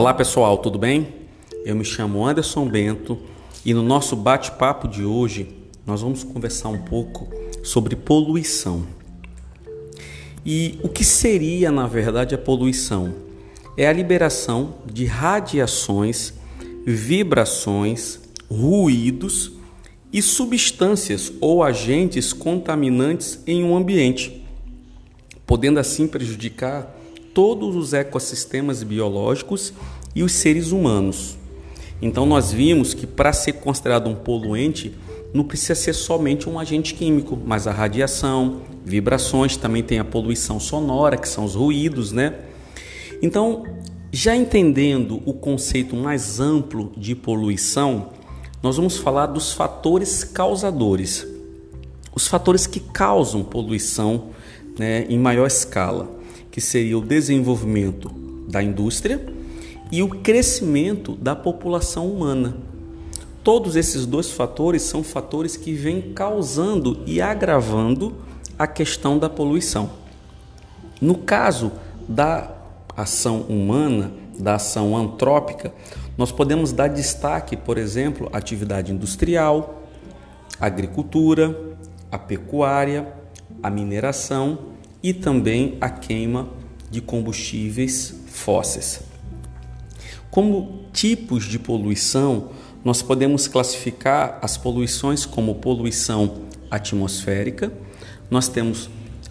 Olá pessoal, tudo bem? Eu me chamo Anderson Bento e no nosso bate-papo de hoje nós vamos conversar um pouco sobre poluição. E o que seria, na verdade, a poluição? É a liberação de radiações, vibrações, ruídos e substâncias ou agentes contaminantes em um ambiente, podendo assim prejudicar todos os ecossistemas biológicos e os seres humanos. Então nós vimos que para ser considerado um poluente não precisa ser somente um agente químico, mas a radiação, vibrações, também tem a poluição sonora, que são os ruídos, né? Então, já entendendo o conceito mais amplo de poluição, nós vamos falar dos fatores causadores. Os fatores que causam poluição né, em maior escala que seria o desenvolvimento da indústria e o crescimento da população humana. Todos esses dois fatores são fatores que vêm causando e agravando a questão da poluição. No caso da ação humana, da ação antrópica, nós podemos dar destaque, por exemplo, à atividade industrial, agricultura, a pecuária, a mineração e também a queima de combustíveis fósseis. Como tipos de poluição, nós podemos classificar as poluições como poluição atmosférica, nós temos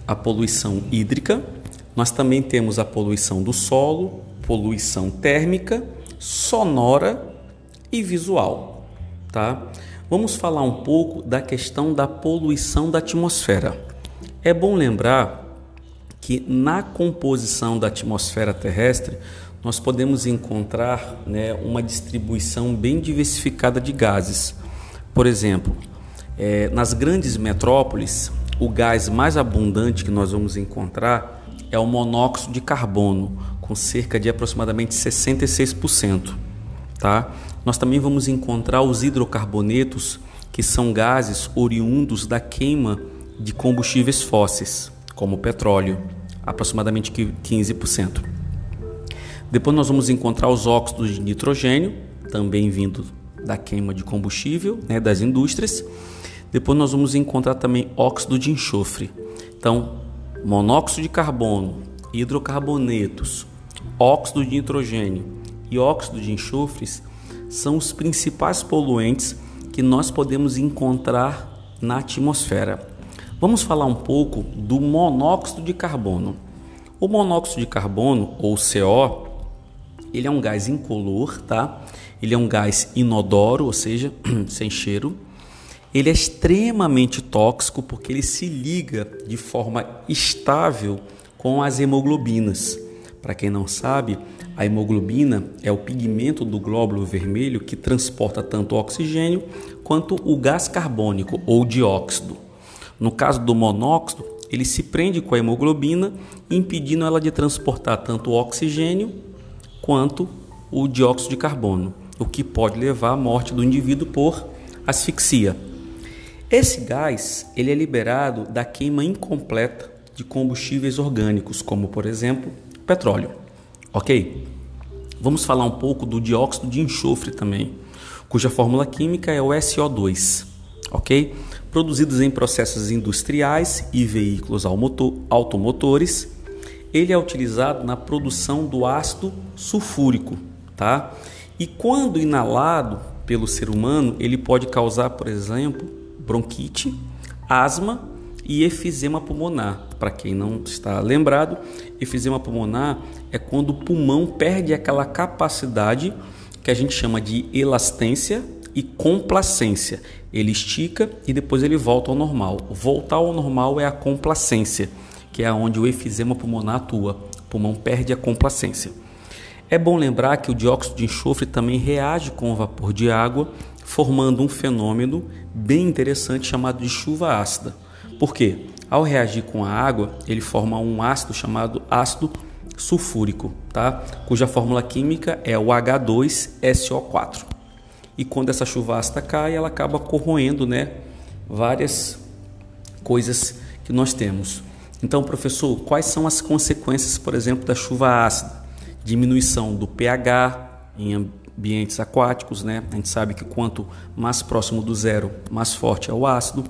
a poluição hídrica, nós também temos a poluição do solo, poluição térmica, sonora e visual, tá? Vamos falar um pouco da questão da poluição da atmosfera. É bom lembrar que na composição da atmosfera terrestre nós podemos encontrar né, uma distribuição bem diversificada de gases. Por exemplo, é, nas grandes metrópoles, o gás mais abundante que nós vamos encontrar é o monóxido de carbono, com cerca de aproximadamente 66%. Tá? Nós também vamos encontrar os hidrocarbonetos, que são gases oriundos da queima de combustíveis fósseis, como o petróleo aproximadamente 15%. Depois nós vamos encontrar os óxidos de nitrogênio, também vindo da queima de combustível, né, das indústrias. Depois nós vamos encontrar também óxido de enxofre. Então, monóxido de carbono, hidrocarbonetos, óxido de nitrogênio e óxido de enxofres são os principais poluentes que nós podemos encontrar na atmosfera. Vamos falar um pouco do monóxido de carbono. O monóxido de carbono, ou CO, ele é um gás incolor, tá? Ele é um gás inodoro, ou seja, sem cheiro. Ele é extremamente tóxico porque ele se liga de forma estável com as hemoglobinas. Para quem não sabe, a hemoglobina é o pigmento do glóbulo vermelho que transporta tanto o oxigênio quanto o gás carbônico ou dióxido. No caso do monóxido, ele se prende com a hemoglobina, impedindo ela de transportar tanto o oxigênio quanto o dióxido de carbono, o que pode levar à morte do indivíduo por asfixia. Esse gás ele é liberado da queima incompleta de combustíveis orgânicos, como por exemplo petróleo. Ok? Vamos falar um pouco do dióxido de enxofre também, cuja fórmula química é o SO2. Ok? produzidos em processos industriais e veículos automotores. Ele é utilizado na produção do ácido sulfúrico, tá? E quando inalado pelo ser humano, ele pode causar, por exemplo, bronquite, asma e efizema pulmonar. Para quem não está lembrado, efizema pulmonar é quando o pulmão perde aquela capacidade que a gente chama de elastência e complacência. Ele estica e depois ele volta ao normal. Voltar ao normal é a complacência, que é onde o efizema pulmonar atua. O pulmão perde a complacência. É bom lembrar que o dióxido de enxofre também reage com o vapor de água, formando um fenômeno bem interessante chamado de chuva ácida. Por quê? Ao reagir com a água, ele forma um ácido chamado ácido sulfúrico, tá? cuja fórmula química é o H2SO4 e quando essa chuva ácida cai, ela acaba corroendo, né, várias coisas que nós temos. Então, professor, quais são as consequências, por exemplo, da chuva ácida? diminuição do pH em ambientes aquáticos, né? A gente sabe que quanto mais próximo do zero, mais forte é o ácido.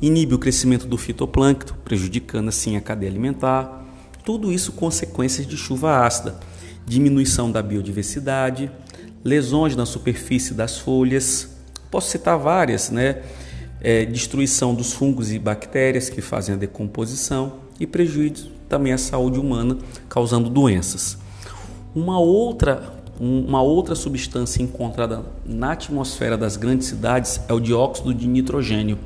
Inibe o crescimento do fitoplâncton, prejudicando assim a cadeia alimentar. Tudo isso consequências de chuva ácida. Diminuição da biodiversidade, lesões na superfície das folhas. Posso citar várias, né? É, destruição dos fungos e bactérias que fazem a decomposição e prejuízo também à saúde humana, causando doenças. Uma outra uma outra substância encontrada na atmosfera das grandes cidades é o dióxido de nitrogênio,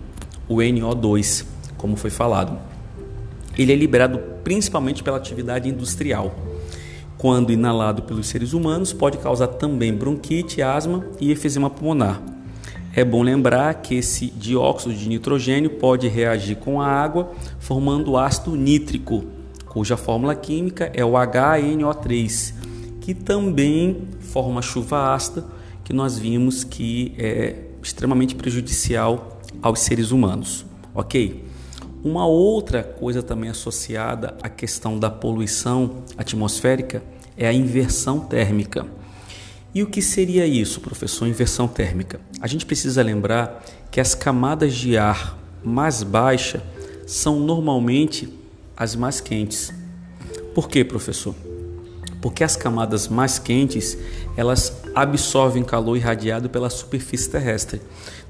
o NO2, como foi falado. Ele é liberado principalmente pela atividade industrial. Quando inalado pelos seres humanos, pode causar também bronquite, asma e efizema pulmonar. É bom lembrar que esse dióxido de nitrogênio pode reagir com a água, formando ácido nítrico, cuja fórmula química é o HNO3 que também forma chuva ácida, que nós vimos que é extremamente prejudicial aos seres humanos, ok? Uma outra coisa também associada à questão da poluição atmosférica é a inversão térmica. E o que seria isso, professor? Inversão térmica. A gente precisa lembrar que as camadas de ar mais baixas são normalmente as mais quentes. Por quê, professor? porque as camadas mais quentes elas absorvem calor irradiado pela superfície terrestre.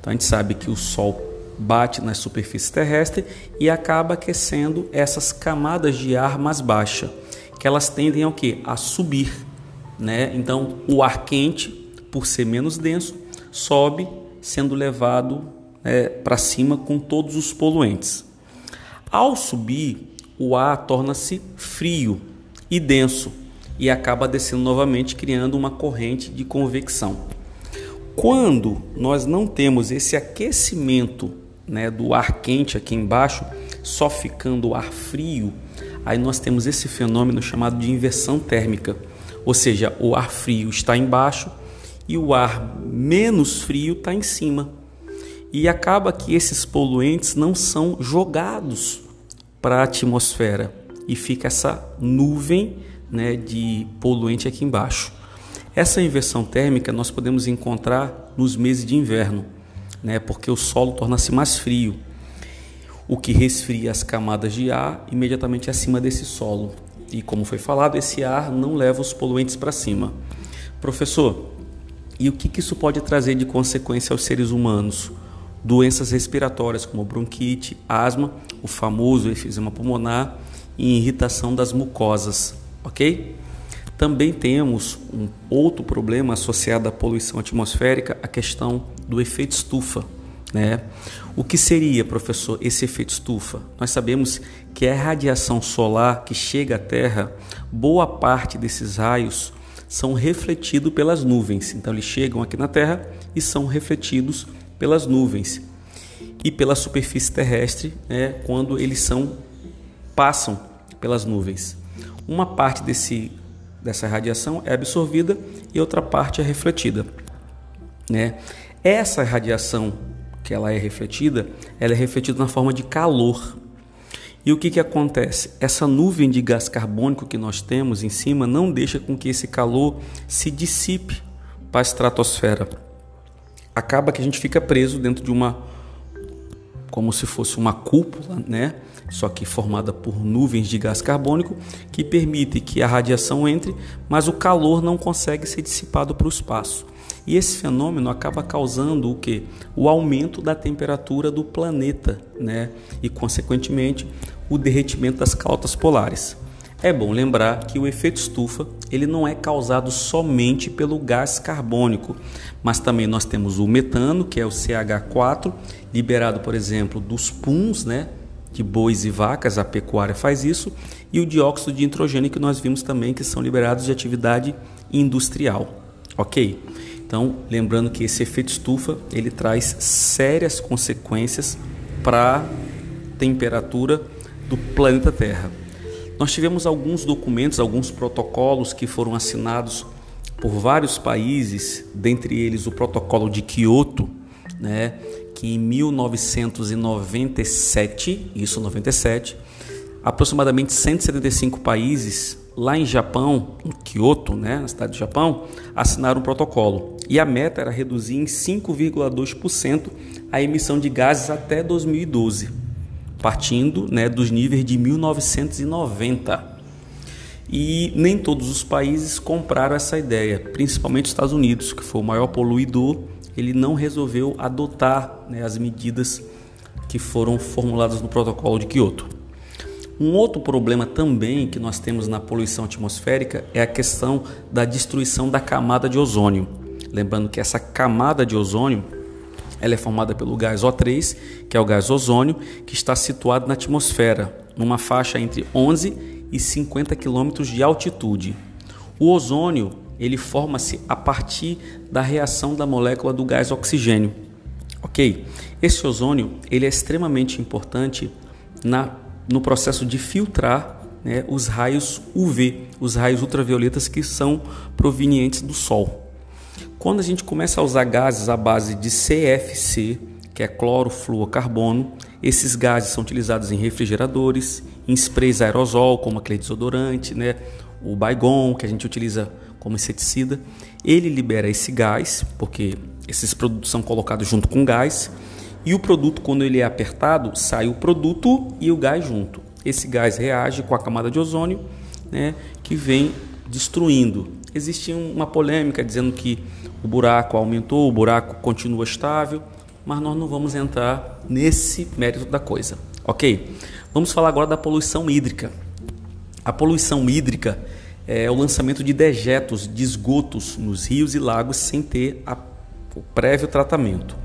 Então a gente sabe que o Sol bate na superfície terrestre e acaba aquecendo essas camadas de ar mais baixa, que elas tendem ao que? A subir, né? Então o ar quente, por ser menos denso, sobe, sendo levado né, para cima com todos os poluentes. Ao subir, o ar torna-se frio e denso, e acaba descendo novamente, criando uma corrente de convecção. Quando nós não temos esse aquecimento né, do ar quente aqui embaixo, só ficando o ar frio, aí nós temos esse fenômeno chamado de inversão térmica, ou seja, o ar frio está embaixo e o ar menos frio está em cima. E acaba que esses poluentes não são jogados para a atmosfera e fica essa nuvem né, de poluente aqui embaixo. Essa inversão térmica nós podemos encontrar nos meses de inverno, né, porque o solo torna-se mais frio, o que resfria as camadas de ar imediatamente acima desse solo. E como foi falado, esse ar não leva os poluentes para cima. Professor, e o que, que isso pode trazer de consequência aos seres humanos? Doenças respiratórias como bronquite, asma, o famoso efizema pulmonar e irritação das mucosas ok? Também temos um outro problema associado à poluição atmosférica, a questão do efeito estufa. Né? O que seria, professor, esse efeito estufa? Nós sabemos que a radiação solar que chega à Terra, boa parte desses raios são refletidos pelas nuvens. Então, eles chegam aqui na Terra e são refletidos pelas nuvens e pela superfície terrestre, né, quando eles são passam pelas nuvens. Uma parte desse, dessa radiação é absorvida e outra parte é refletida. Né? Essa radiação que ela é refletida, ela é refletida na forma de calor. E o que, que acontece? Essa nuvem de gás carbônico que nós temos em cima não deixa com que esse calor se dissipe para a estratosfera. Acaba que a gente fica preso dentro de uma como se fosse uma cúpula, né? Só que formada por nuvens de gás carbônico que permite que a radiação entre, mas o calor não consegue ser dissipado para o espaço. E esse fenômeno acaba causando o que? O aumento da temperatura do planeta, né? E consequentemente o derretimento das calotas polares. É bom lembrar que o efeito estufa ele não é causado somente pelo gás carbônico, mas também nós temos o metano, que é o CH4, liberado, por exemplo, dos puns, né, de bois e vacas, a pecuária faz isso, e o dióxido de nitrogênio que nós vimos também que são liberados de atividade industrial. OK? Então, lembrando que esse efeito estufa, ele traz sérias consequências para a temperatura do planeta Terra. Nós tivemos alguns documentos, alguns protocolos que foram assinados por vários países, dentre eles o Protocolo de Kyoto, né, que em 1997, isso 97, aproximadamente 175 países lá em Japão, em Kyoto, né, na cidade do Japão, assinaram um protocolo. E a meta era reduzir em 5,2% a emissão de gases até 2012, partindo né, dos níveis de 1990. E nem todos os países compraram essa ideia, principalmente os Estados Unidos, que foi o maior poluidor, ele não resolveu adotar né, as medidas que foram formuladas no protocolo de Kyoto. Um outro problema também que nós temos na poluição atmosférica é a questão da destruição da camada de ozônio. Lembrando que essa camada de ozônio ela é formada pelo gás O3, que é o gás ozônio, que está situado na atmosfera, numa faixa entre 11 e 50 quilômetros de altitude. O ozônio ele forma-se a partir da reação da molécula do gás oxigênio. Ok? Esse ozônio ele é extremamente importante na no processo de filtrar né, os raios UV, os raios ultravioletas que são provenientes do Sol. Quando a gente começa a usar gases à base de CFC, que é clorofluorcarbono, esses gases são utilizados em refrigeradores, em sprays aerosol, como aquele desodorante, né, o Baygon, que a gente utiliza como inseticida. Ele libera esse gás, porque esses produtos são colocados junto com gás, e o produto, quando ele é apertado, sai o produto e o gás junto. Esse gás reage com a camada de ozônio, né, que vem destruindo. Existe uma polêmica dizendo que o buraco aumentou, o buraco continua estável, mas nós não vamos entrar nesse mérito da coisa, ok? Vamos falar agora da poluição hídrica. A poluição hídrica é o lançamento de dejetos de esgotos nos rios e lagos sem ter a, o prévio tratamento.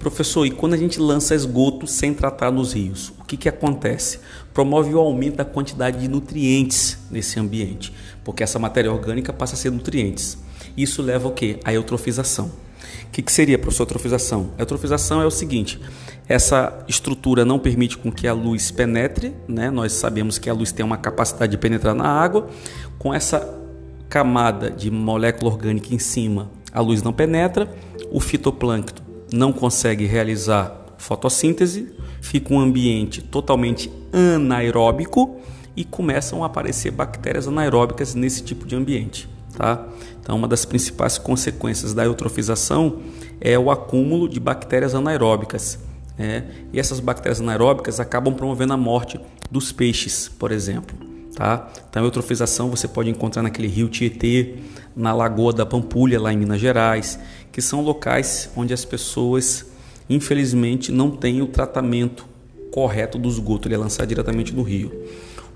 Professor, e quando a gente lança esgoto sem tratar nos rios, o que, que acontece? Promove o aumento da quantidade de nutrientes nesse ambiente, porque essa matéria orgânica passa a ser nutrientes. Isso leva o quê? A eutrofização. O que, que seria, professor, eutrofização? A eutrofização é o seguinte: essa estrutura não permite com que a luz penetre, né? nós sabemos que a luz tem uma capacidade de penetrar na água, com essa camada de molécula orgânica em cima, a luz não penetra, o fitoplâncton não consegue realizar fotossíntese, fica um ambiente totalmente anaeróbico e começam a aparecer bactérias anaeróbicas nesse tipo de ambiente. Tá? Então, uma das principais consequências da eutrofização é o acúmulo de bactérias anaeróbicas. Né? E essas bactérias anaeróbicas acabam promovendo a morte dos peixes, por exemplo. Tá? Então, eutrofização você pode encontrar naquele rio Tietê, na Lagoa da Pampulha, lá em Minas Gerais, que são locais onde as pessoas, infelizmente, não têm o tratamento correto do esgoto, ele é lançado diretamente no rio.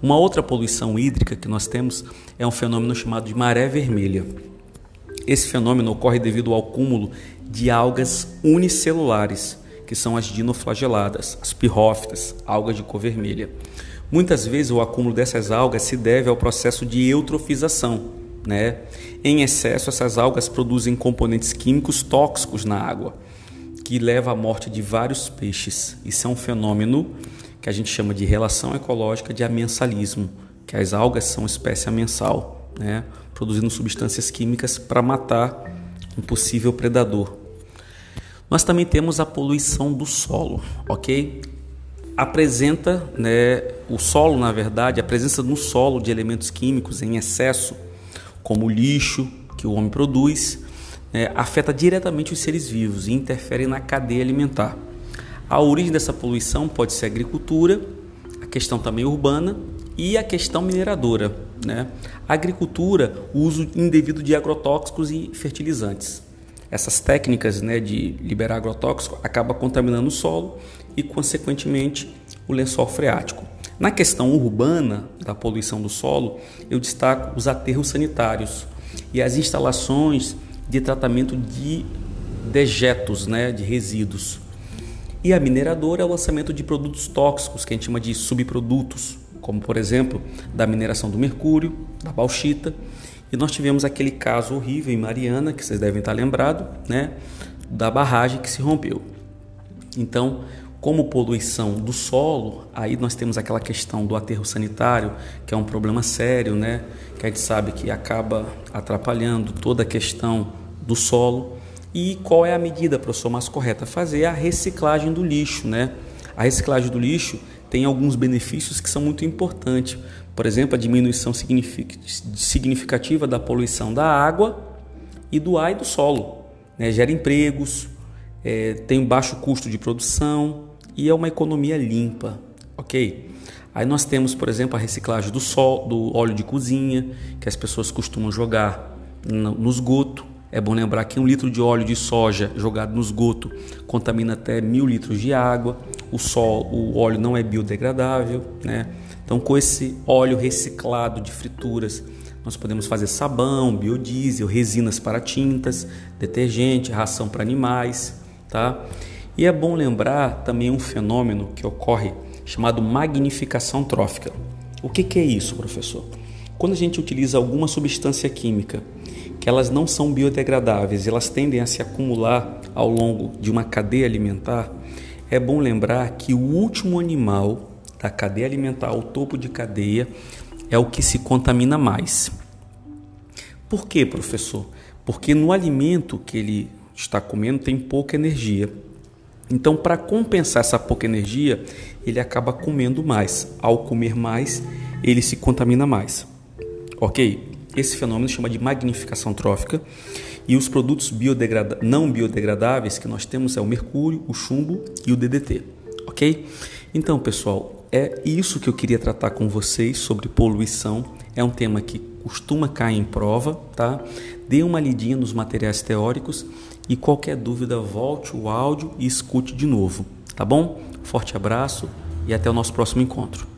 Uma outra poluição hídrica que nós temos é um fenômeno chamado de maré vermelha. Esse fenômeno ocorre devido ao acúmulo de algas unicelulares, que são as dinoflageladas, as pirrófitas, algas de cor vermelha. Muitas vezes o acúmulo dessas algas se deve ao processo de eutrofização, né? Em excesso, essas algas produzem componentes químicos tóxicos na água, que leva à morte de vários peixes. Isso é um fenômeno que a gente chama de relação ecológica de amensalismo, que as algas são espécie amensal, né? produzindo substâncias químicas para matar um possível predador. Nós também temos a poluição do solo, ok? Apresenta, né, o solo, na verdade, a presença no solo de elementos químicos em excesso como o lixo que o homem produz, é, afeta diretamente os seres vivos e interfere na cadeia alimentar. A origem dessa poluição pode ser a agricultura, a questão também urbana e a questão mineradora. Né? A agricultura, o uso indevido de agrotóxicos e fertilizantes. Essas técnicas né, de liberar agrotóxico acabam contaminando o solo e, consequentemente, o lençol freático. Na questão urbana da poluição do solo, eu destaco os aterros sanitários e as instalações de tratamento de dejetos, né, de resíduos. E a mineradora é o lançamento de produtos tóxicos, que a gente chama de subprodutos, como por exemplo, da mineração do mercúrio, da bauxita. E nós tivemos aquele caso horrível em Mariana, que vocês devem estar lembrados, né, da barragem que se rompeu. Então, como poluição do solo, aí nós temos aquela questão do aterro sanitário, que é um problema sério, né? Que a gente sabe que acaba atrapalhando toda a questão do solo. E qual é a medida, professor, mais correta? Fazer a reciclagem do lixo, né? A reciclagem do lixo tem alguns benefícios que são muito importantes. Por exemplo, a diminuição significativa da poluição da água e do ar e do solo. Né? Gera empregos, é, tem um baixo custo de produção e é uma economia limpa, ok? Aí nós temos, por exemplo, a reciclagem do, sol, do óleo de cozinha, que as pessoas costumam jogar no, no esgoto. É bom lembrar que um litro de óleo de soja jogado no esgoto contamina até mil litros de água. O, sol, o óleo não é biodegradável, né? Então, com esse óleo reciclado de frituras, nós podemos fazer sabão, biodiesel, resinas para tintas, detergente, ração para animais, tá? E é bom lembrar também um fenômeno que ocorre chamado magnificação trófica. O que, que é isso, professor? Quando a gente utiliza alguma substância química que elas não são biodegradáveis, elas tendem a se acumular ao longo de uma cadeia alimentar, é bom lembrar que o último animal da cadeia alimentar, o topo de cadeia, é o que se contamina mais. Por quê, professor? Porque no alimento que ele está comendo tem pouca energia. Então, para compensar essa pouca energia, ele acaba comendo mais. Ao comer mais, ele se contamina mais. Ok? Esse fenômeno chama de magnificação trófica. E os produtos biodegrada não biodegradáveis que nós temos é o mercúrio, o chumbo e o DDT. Ok? Então, pessoal, é isso que eu queria tratar com vocês sobre poluição. É um tema que costuma cair em prova, tá? Dê uma lidinha nos materiais teóricos e qualquer dúvida, volte o áudio e escute de novo, tá bom? Forte abraço e até o nosso próximo encontro.